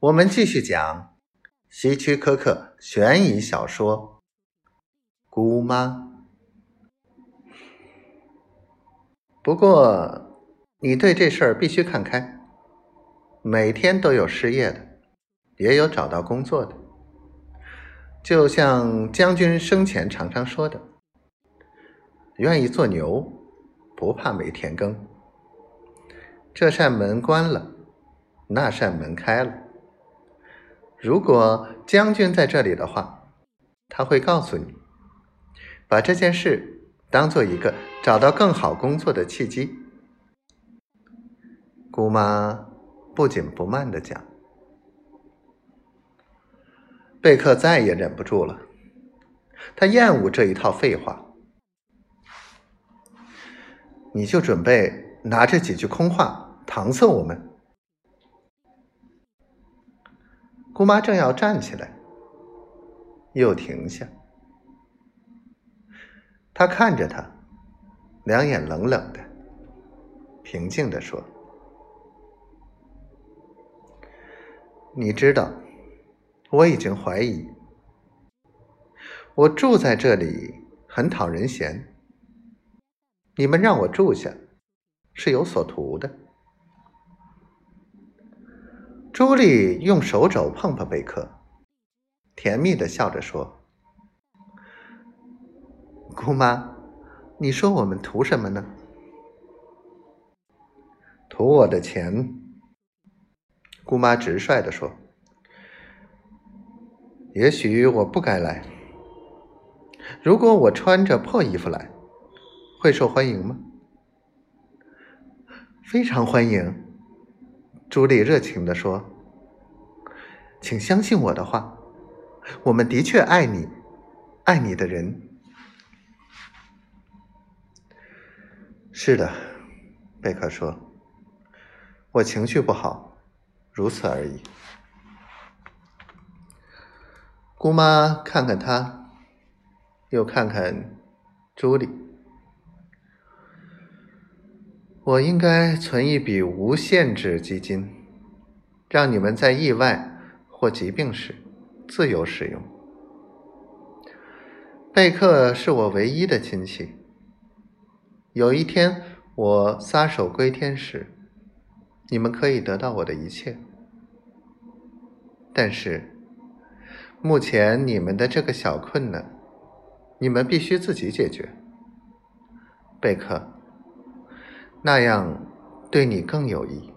我们继续讲希区柯克悬疑小说《姑妈》。不过，你对这事儿必须看开。每天都有失业的，也有找到工作的。就像将军生前常常说的：“愿意做牛，不怕没田耕。”这扇门关了，那扇门开了。如果将军在这里的话，他会告诉你，把这件事当做一个找到更好工作的契机。姑妈不紧不慢的讲，贝克再也忍不住了，他厌恶这一套废话。你就准备拿这几句空话搪塞我们？姑妈正要站起来，又停下。他看着他，两眼冷冷的，平静的说：“你知道，我已经怀疑，我住在这里很讨人嫌。你们让我住下，是有所图的。”朱莉用手肘碰碰贝克，甜蜜的笑着说：“姑妈，你说我们图什么呢？图我的钱。”姑妈直率的说：“也许我不该来。如果我穿着破衣服来，会受欢迎吗？”非常欢迎。朱莉热情地说：“请相信我的话，我们的确爱你，爱你的人。”是的，贝克说：“我情绪不好，如此而已。”姑妈看看他，又看看朱莉。我应该存一笔无限制基金，让你们在意外或疾病时自由使用。贝克是我唯一的亲戚。有一天我撒手归天时，你们可以得到我的一切。但是目前你们的这个小困难，你们必须自己解决。贝克。那样对你更有益。